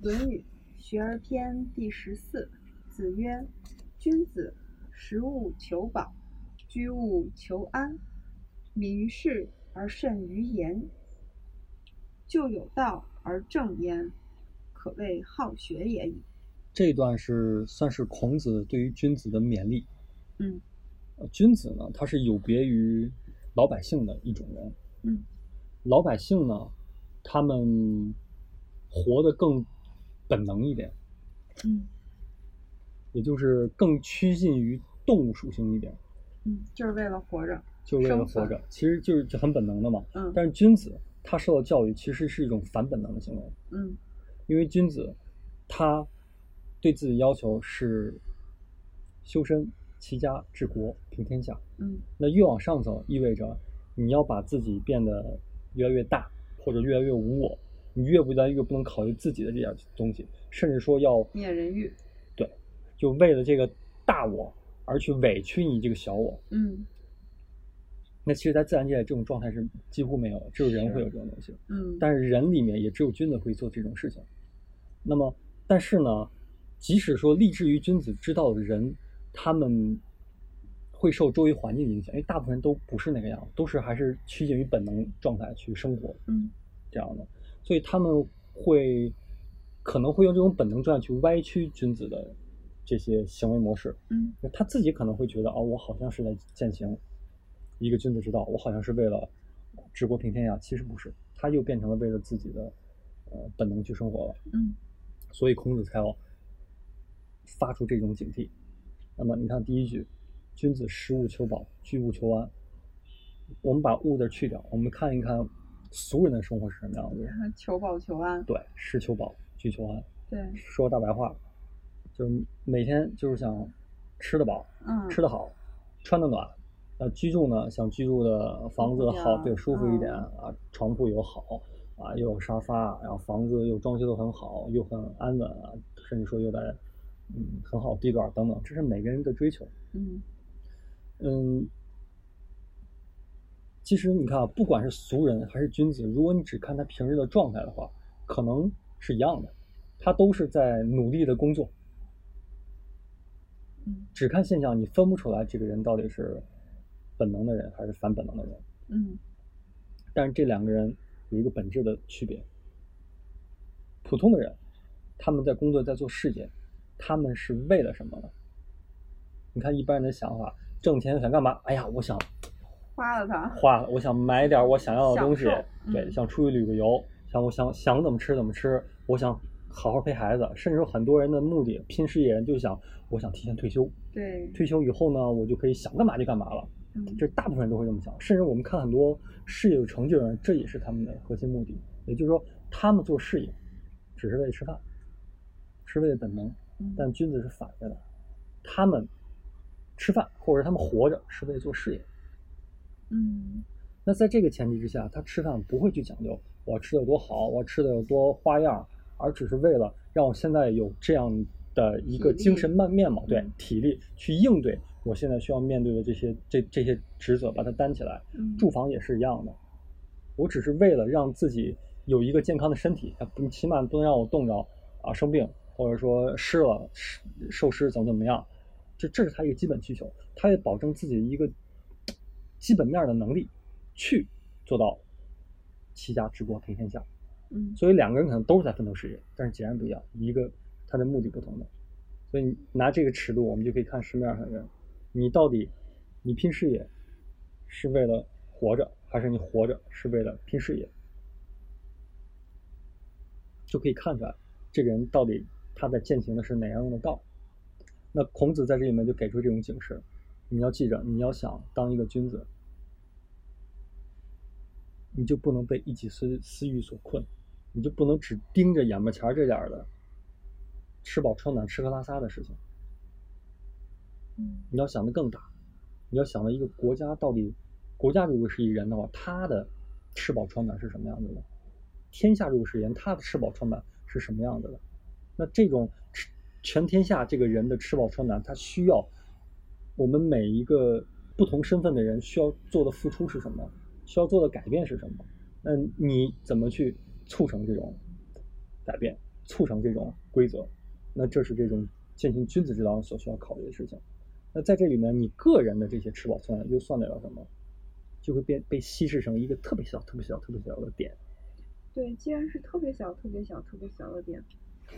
《论语·学而篇》第十四。子曰：“君子食物求饱，居物求安，敏于事而慎于言，就有道而正焉，可谓好学也已。”这段是算是孔子对于君子的勉励。嗯呃君子呢，他是有别于老百姓的一种人。嗯老百姓呢，他们活得更本能一点，嗯也就是更趋近于动物属性一点，嗯，就是为了活着。就是为了活着，其实就是就很本能的嘛。嗯但是君子他受到教育，其实是一种反本能的行为，嗯因为君子他对自己要求是修身、齐家、治国、平天下。嗯那越往上走，意味着你要把自己变得越来越大，或者越来越无我，你越不来越不能考虑自己的这点东西，甚至说要灭人欲。对，就为了这个大我而去委屈你这个小我。嗯那其实，在自然界这种状态是几乎没有，只有人会有这种东西。嗯，但是人里面也只有君子会做这种事情。那么，但是呢，即使说立志于君子之道的人，他们会受周围环境影响，因为大部分人都不是那个样子，都是还是趋近于本能状态去生活嗯这样的，所以他们会可能会用这种本能状态去歪曲君子的这些行为模式。嗯他自己可能会觉得，哦，我好像是在践行一个君子之道，我好像是为了治国平天下，其实不是，他又变成了为了自己的呃本能去生活了，嗯所以孔子才要发出这种警惕。那么你看第一句，君子食物求饱，居物求安。我们把物字去掉，我们看一看俗人的生活是什么样子 求饱求安。对，是求饱，居求安。对，说大白话，就是每天就是想吃得饱，嗯，吃得好，穿得暖，呃，居住呢，想居住的房子好，对，舒服一点嗯啊，床铺又好啊，又有沙发，然后房子又装修的很好，又很安稳啊，甚至说又在嗯很好地段等等，这是每个人的追求。嗯嗯，其实你看啊，不管是俗人还是君子，如果你只看他平日的状态的话，可能是一样的，他都是在努力的工作。嗯只看现象，你分不出来这个人到底是本能的人还是反本能的人。嗯但是这两个人有一个本质的区别。普通的人，他们在工作，在做事业，他们是为了什么呢？你看一般人的想法，挣钱想干嘛？哎呀，我想花了它。花，我想买点我想要的东西对，嗯想出去旅个游，想我想想怎么吃怎么吃，我想好好陪孩子，甚至有很多人的目的，拼事业人就想我想提前退休，对，退休以后呢，我就可以想干嘛就干嘛了。嗯这大部分人都会这么想，甚至我们看很多事业有成就的人，这也是他们的核心目的。也就是说，他们做事业只是为了吃饭，是为了本能，嗯但君子是反着的，他们吃饭或者他们活着是为了做事业。嗯。那在这个前提之下，他吃饭不会去讲究我吃的有多好，我吃的有多花样，而只是为了让我现在有这样的一个精神面面貌，对嗯。体力去应对我现在需要面对的这些这这些职责，把它担起来。嗯，住房也是一样的，我只是为了让自己有一个健康的身体，啊不起码不能让我冻着啊生病，或者说湿了湿受湿怎么怎么样，这这是他一个基本需求，他也保证自己一个基本面的能力，去做到齐家治国平天下。嗯所以两个人可能都是在奋斗事业，但是截然不一样，一个他的目的不同的。所以你拿这个尺度，我们就可以看市面上的人，你到底你拼事业是为了活着，还是你活着是为了拼事业，就可以看出来这个人到底他在践行的是哪样的道。那孔子在这里面就给出这种警示，你要记着，你要想当一个君子，你就不能被一己私私欲所困，你就不能只盯着眼巴前这点儿的吃饱穿暖、吃喝拉撒的事情。嗯你要想的更大，你要想到一个国家到底，国家如果是一人的话，他的吃饱穿暖是什么样子的？天下如果是人，他的吃饱穿暖是什么样子的？那这种全天下这个人的吃饱穿暖，他需要我们每一个不同身份的人需要做的付出是什么？需要做的改变是什么？那你怎么去促成这种改变？促成这种规则。那这是这种践行君子之道所需要考虑的事情。那在这里面，你个人的这些吃饱穿又算得了什么？就会变被稀释成一个特别小、特别小、特别小的点。对，既然是特别小、特别小、特别小的点，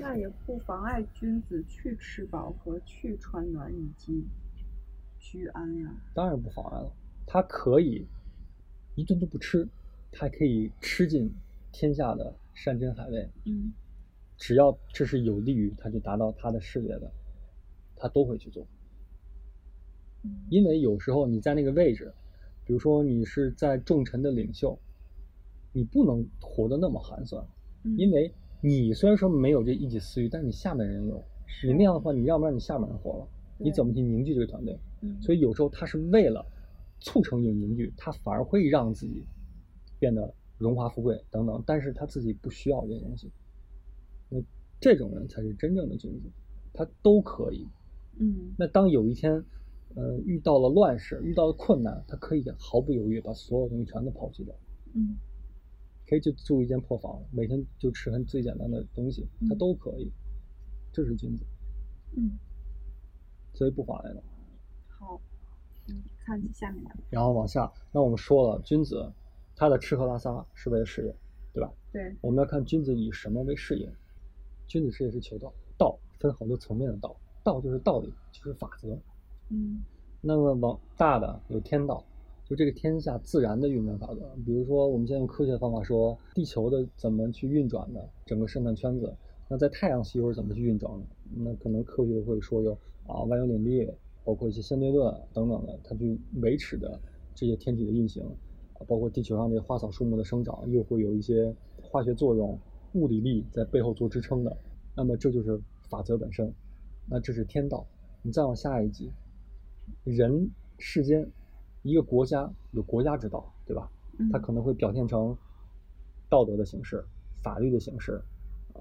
那也不妨碍君子去吃饱和去穿暖以及居安呀。当然不妨碍了，他可以一顿都不吃，他可以吃尽天下的山珍海味。嗯。只要这是有利于他去达到他的事业的，他都会去做。嗯。因为有时候你在那个位置，比如说你是在众臣的领袖，你不能活得那么寒酸，嗯。因为你虽然说没有这一己私欲，但是你下面人有，你那样的话，你要不然你下面人活了，你怎么去凝聚这个团队？嗯所以有时候他是为了促成有凝聚，他反而会让自己变得荣华富贵等等，但是他自己不需要这些东西。那这种人才是真正的君子，他都可以。嗯那当有一天，呃，遇到了乱世，遇到了困难，他可以毫不犹豫把所有东西全都抛弃掉，嗯可以就住一间破房，每天就吃很最简单的东西，他嗯都可以。这是君子，嗯，所以不妨碍的。好，嗯，看下面的，然后往下，那我们说了，君子他的吃喝拉撒是为了事业，对吧？对，我们要看君子以什么为事业。君子事业是求道，道分好多层面的道，道就是道理，就是法则。嗯那么往大的有天道，就这个天下自然的运转法则。比如说，我们现在用科学方法说地球的怎么去运转的整个生态圈子，那在太阳系又是怎么去运转的？那可能科学会说有啊万有引力，包括一些相对论等等的，它去维持的这些天体的运行，啊，包括地球上这些花草树木的生长，又会有一些化学作用、物理力在背后做支撑的。那么这就是法则本身，那这是天道。你再往下一级，人世间，一个国家有国家之道，对吧？嗯，它可能会表现成道德的形式、法律的形式，呃，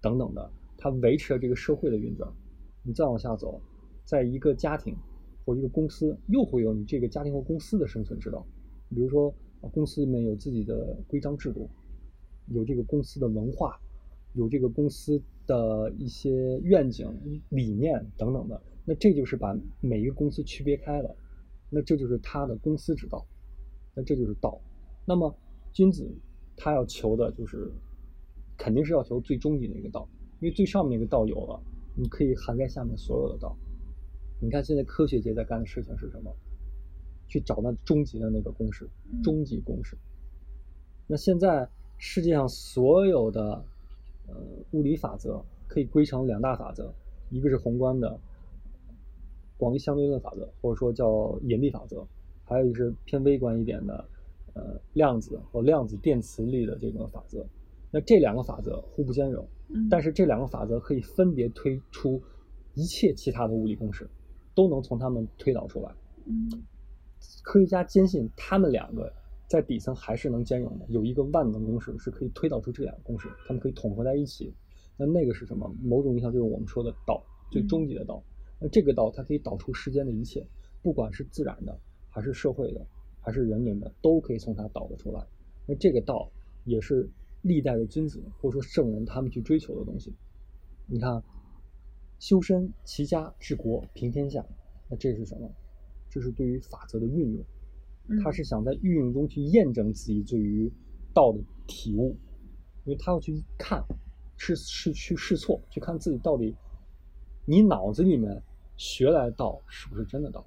等等的，它维持了这个社会的运转。你再往下走，在一个家庭或一个公司，又会有你这个家庭或公司的生存之道。比如说，公司里面有自己的规章制度，有这个公司的文化，有这个公司的一些愿景、理念等等的。那这就是把每一个公司区别开了，那这就是他的公司之道，那这就是道。那么君子他要求的就是，肯定是要求最终极的一个道，因为最上面那个道有了，你可以涵盖下面所有的道。你看现在科学界在干的事情是什么？去找那终极的那个公式，嗯终极公式。那现在世界上所有的呃物理法则可以归成两大法则，一个是宏观的广义相对论法则，或者说叫引力法则，还有一个是偏微观一点的呃量子或量子电磁力的这个法则。那这两个法则互不兼容，嗯，但是这两个法则可以分别推出一切其他的物理公式，都能从它们推导出来。嗯科学家坚信他们两个在底层还是能兼容的，有一个万能公式是可以推导出这两个公式，它们可以统合在一起。那那个是什么？某种意义上就是我们说的道，最终极的道。那这个道它可以导出世间的一切，不管是自然的，还是社会的，还是人民的，都可以从它导得出来。那这个道也是历代的君子或者说圣人他们去追求的东西。你看，修身齐家治国平天下，那这是什么？这是对于法则的运用，嗯他是想在运用中去验证自己对于道的体悟，因为他要去看，是是去试错，去看自己到底你脑子里面学来的道是不是真的道，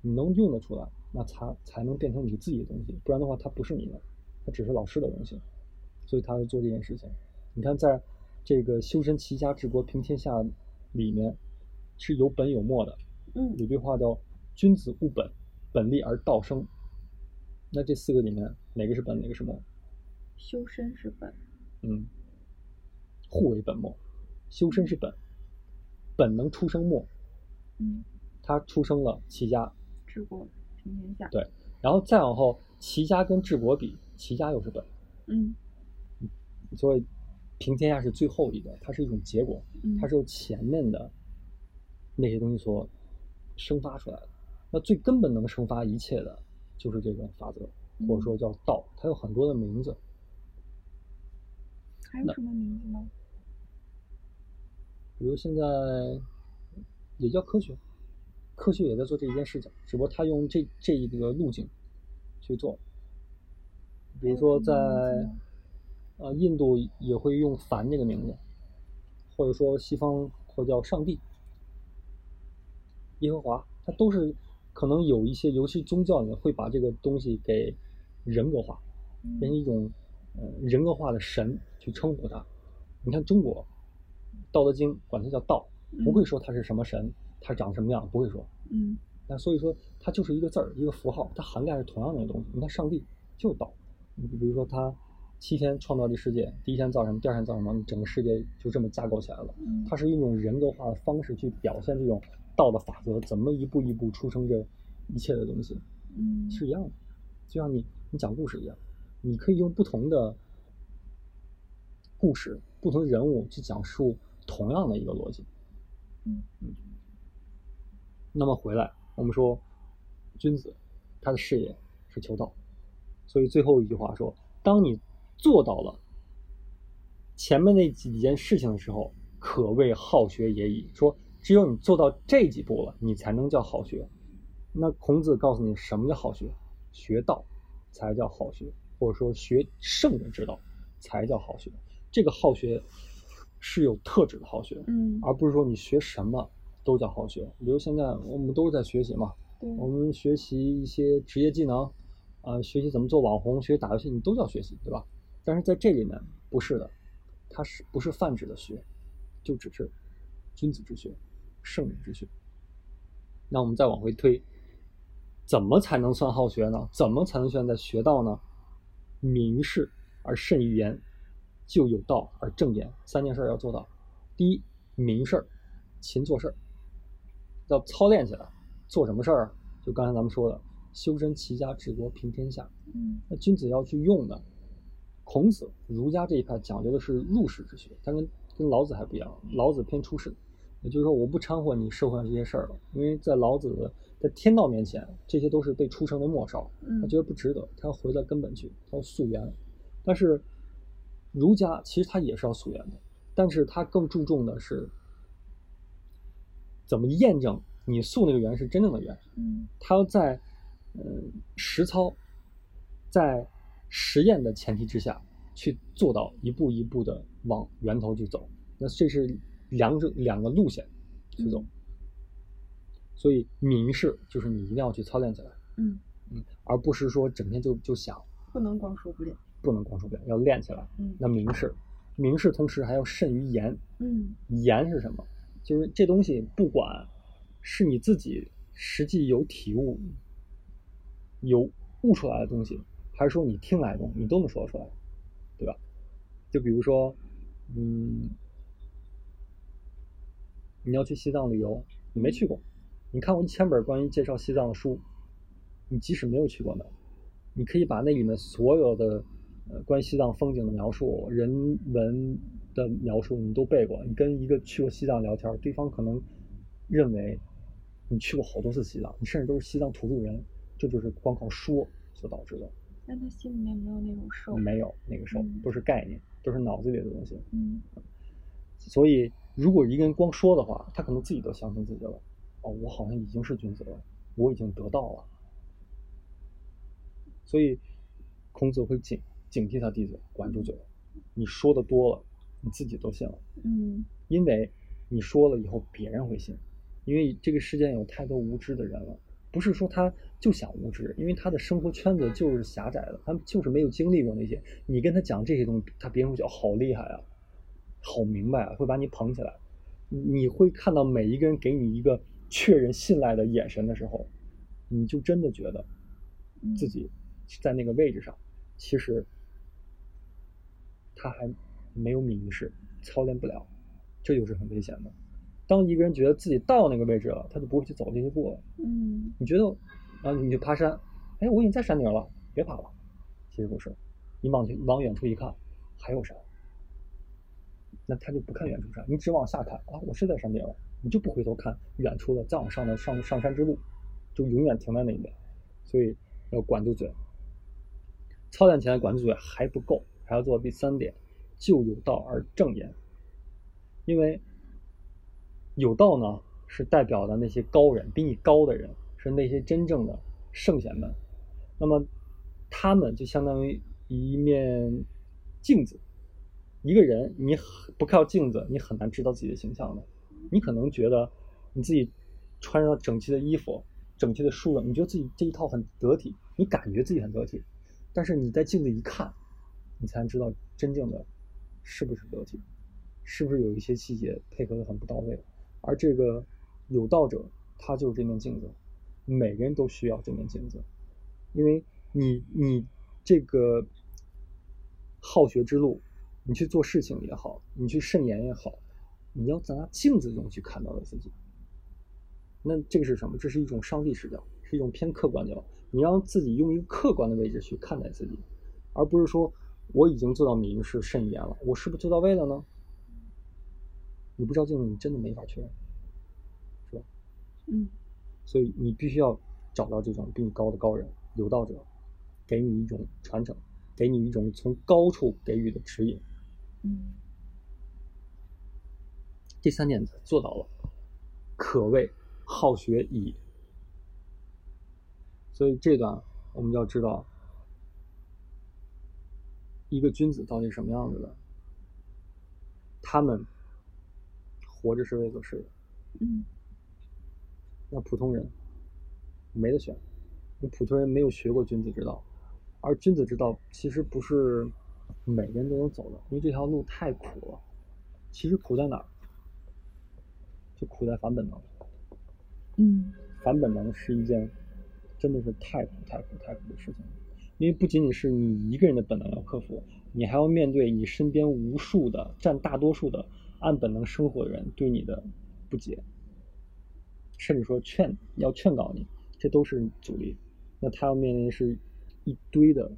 你能用得出来，那才才能变成你自己的东西，不然的话它不是你的，它只是老师的东西，所以他要做这件事情。你看，在这个修身齐家治国平天下里面是有本有末的，嗯有句话叫“君子务本，本立而道生”。那这四个里面哪个是本，哪个是末？修身是本，嗯，互为本末。修身是本，本能出生末，嗯，他出生了齐家，治国平天下，对，然后再往后，齐家跟治国比，齐家又是本，嗯所以平天下是最后一个，它是一种结果，嗯，它是由前面的那些东西所生发出来的。那最根本能生发一切的，就是这个法则，或者说叫道，它有很多的名字。还有什么名字呢？比如现在也叫科学，科学也在做这一件事情，只不过他用这这一个路径去做。比如说在呃印度也会用梵这个名字，或者说西方或叫上帝、耶和华，它都是可能有一些，尤其宗教里面会把这个东西给人格化，变成一种呃人格化的神去称呼它。你看中国《道德经》管它叫道，不会说它是什么神，它长什么样，不会说。嗯那所以说，它就是一个字儿，一个符号，它涵盖是同样的东西。你看上帝就是道，你比如说他七天创造这世界，第一天造什么，第二天造什么，你整个世界就这么架构起来了。嗯它是用一种人格化的方式去表现这种道的法则，怎么一步一步出生这一切的东西，嗯是一样的。就像你你讲故事一样，你可以用不同的故事、不同的人物去讲述同样的一个逻辑。嗯那么回来，我们说，君子他的事业是求道，所以最后一句话说：当你做到了前面那几件事情的时候，可谓好学也已。说只有你做到这几步了，你才能叫好学。那孔子告诉你什么叫好学？学道才叫好学，或者说学圣人之道才叫好学。这个好学是有特指的好学，嗯而不是说你学什么都叫好学。比如现在我们都是在学习嘛，我们学习一些职业技能，啊、学习怎么做网红，学习打游戏，你都叫学习，对吧？但是在这里面不是的，它是不是泛指的学，就只是君子之学、圣人之学。那我们再往回推，怎么才能算好学呢？怎么才能算在学道呢？明事而慎于言，就有道而正言。三件事儿要做到。第一，明事儿，勤做事儿，要操练起来。做什么事儿啊？就刚才咱们说的，修身齐家治国平天下。嗯那君子要去用的。孔子儒家这一派讲究的是入世之学，他跟跟老子还不一样，老子偏出世，也就是说我不掺和你社会上这些事儿了，因为在老子在天道面前，这些都是被出生的末梢，他嗯觉得不值得，他要回到根本去，他要溯源。但是儒家其实他也是要溯源的，但是他更注重的是怎么验证你溯那个源是真正的源。嗯他要在呃实操，在实验的前提之下去做到一步一步的往源头去走。那这是两者两个路线去走。嗯所以明事就是你一定要去操练起来，嗯，嗯，而不是说整天就就想，不能光说不练。不能光说不练，要练起来。嗯那明事，明事同时还要慎于言。嗯言是什么？就是这东西不管是你自己实际有体悟、有悟出来的东西，还是说你听来的，你都能说出来，对吧？就比如说，嗯，你要去西藏旅游，你没去过，你看过一千本关于介绍西藏的书，你即使没有去过那儿，你可以把那里面所有的呃关于西藏风景的描述、人文的描述你都背过。你跟一个去过西藏聊天，对方可能认为你去过好多次西藏，你甚至都是西藏土著人，这就是光靠说所导致的，但他心里面没有那种受。没有那个时候嗯都是概念，都是脑子里的东西。嗯所以，如果一个人光说的话，他可能自己都相信自己了。哦，我好像已经是君子了，我已经得到了。所以，孔子会警警惕他弟子，管住嘴。你说的多了，你自己都信了，嗯因为你说了以后，别人会信。因为这个世界有太多无知的人了，不是说他就想无知，因为他的生活圈子就是狭窄的，他就是没有经历过那些。你跟他讲这些东西，他别人会觉得、哦好厉害啊，好明白啊，会把你捧起来。你你会看到每一个人给你一个确认信赖的眼神的时候，你就真的觉得嗯自己在那个位置上，其实他还没有明示，操练不了，这就是很危险的。当一个人觉得自己到那个位置了，他就不会去走这些步了。嗯你觉得，然后你就爬山，哎，我已经在山顶了，别爬了。其实不是，你往去往远处一看，还有山，那他就不看远处山，你只往下看啊，我是在山顶了，你就不回头看远处的再往上的上上山之路，就永远停在那边。所以要管住嘴，操练起来管住嘴还不够，还要做第三点，就有道而正言。因为有道呢是代表的那些高人，比你高的人，是那些真正的圣贤们。那么他们就相当于一面镜子。一个人，你不靠镜子，你很难知道自己的形象的。你可能觉得你自己穿上整齐的衣服、整齐的梳子，你觉得自己这一套很得体，你感觉自己很得体。但是你在镜子一看，你才能知道真正的是不是得体，是不是有一些细节配合的很不到位。而这个有道者，他就是这面镜子，每个人都需要这面镜子，因为你你这个好学之路。你去做事情也好，你去慎言也好，你要在镜子中去看到的自己。那这个是什么？这是一种上帝视角，是一种偏客观角。你让自己用一个客观的位置去看待自己，而不是说我已经做到明是慎言了，我是不是做到位了呢？你不照镜子，你真的没法确认，是吧？嗯。所以你必须要找到这种比你高的高人、有道者，给你一种传承，给你一种从高处给予的指引。嗯，第三点做到了，可谓好学矣。所以这段我们要知道，一个君子到底是什么样子的。他们活着是为做事业，嗯，那普通人没得选，那普通人没有学过君子之道，而君子之道其实不是。每个人都能走的，因为这条路太苦了。其实苦在哪儿？就苦在反本能。嗯，反本能是一件真的是太苦、太苦、太苦的事情。因为不仅仅是你一个人的本能要克服，你还要面对你身边无数的、占大多数的按本能生活的人对你的不解，甚至说劝要劝告你，这都是阻力。那他要面临是一堆的。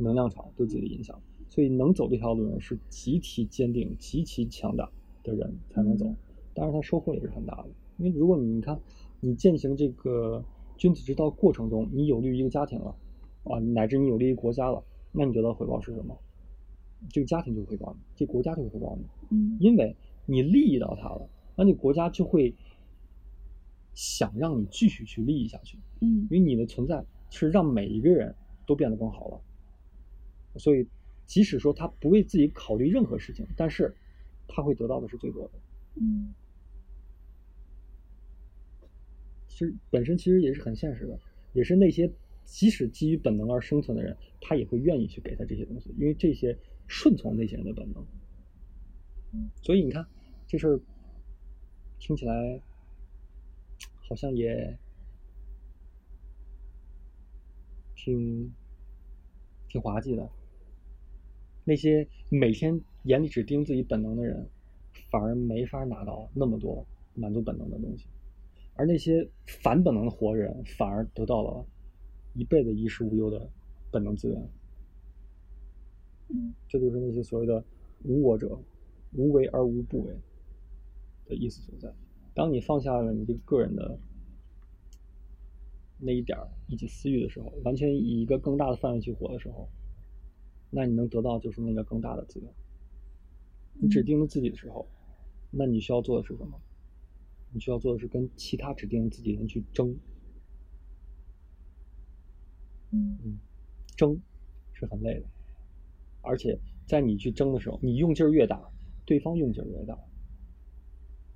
能量场对自己的影响，所以能走这条路的人是极其坚定、极其强大的人才能走。当然，他收获也是很大的。因为如果你看，你践行这个君子之道过程中，你有利于一个家庭了，啊，乃至你有利于国家了，那你得到回报是什么？这个家庭就会回报你，这个国家就会回报你。嗯，因为你利益到他了，那你国家就会想让你继续去利益下去。嗯，因为你的存在是让每一个人都变得更好了。所以，即使说他不为自己考虑任何事情，但是他会得到的是最多的。嗯，其实本身其实也是很现实的，也是那些即使基于本能而生存的人，他也会愿意去给他这些东西，因为这些顺从那些人的本能。所以你看，这事儿听起来好像也挺挺滑稽的。那些每天眼里只盯自己本能的人，反而没法拿到那么多满足本能的东西，而那些反本能的活人，反而得到了一辈子衣食无忧的本能资源。嗯，这就是那些所谓的无我者，无为而无不为的意思所在。当你放下了你这个个人的那一点儿一己私欲的时候，完全以一个更大的范围去活的时候。那你能得到就是那个更大的自由。你只盯着自己的时候，那你需要做的是什么？你需要做的是跟其他指定自己人去争。嗯争是很累的，而且在你去争的时候，你用劲儿越大，对方用劲儿越大。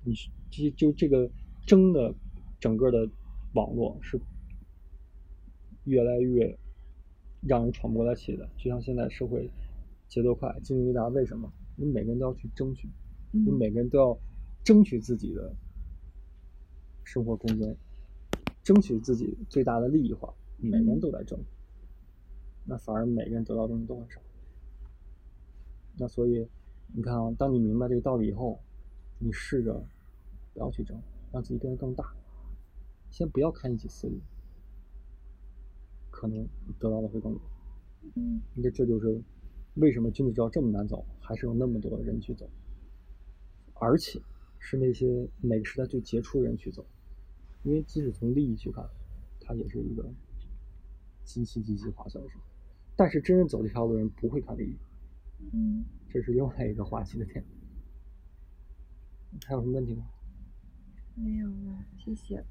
你这就这个争的整个的网络是越来越。让人喘不过来气的，就像现在社会节奏快、竞争大，为什么？你每个人都要去争取，你每个人都要争取自己的生活空间，争取自己最大的利益化。每个人都在争，那反而每个人得到的东西都很少。那所以你看啊，当你明白这个道理以后，你试着不要去争，让自己变得更大，先不要看一己私利。可能得到的会更多。嗯，这这就是为什么君子之道这么难走，还是有那么多人去走，而且是那些每个时代最杰出的人去走。因为即使从利益去看，它也是一个极其极其划算的事。但是真正走这条路的人不会看利益。嗯，这是另外一个话题的点。还有什么问题吗？没有了，谢谢。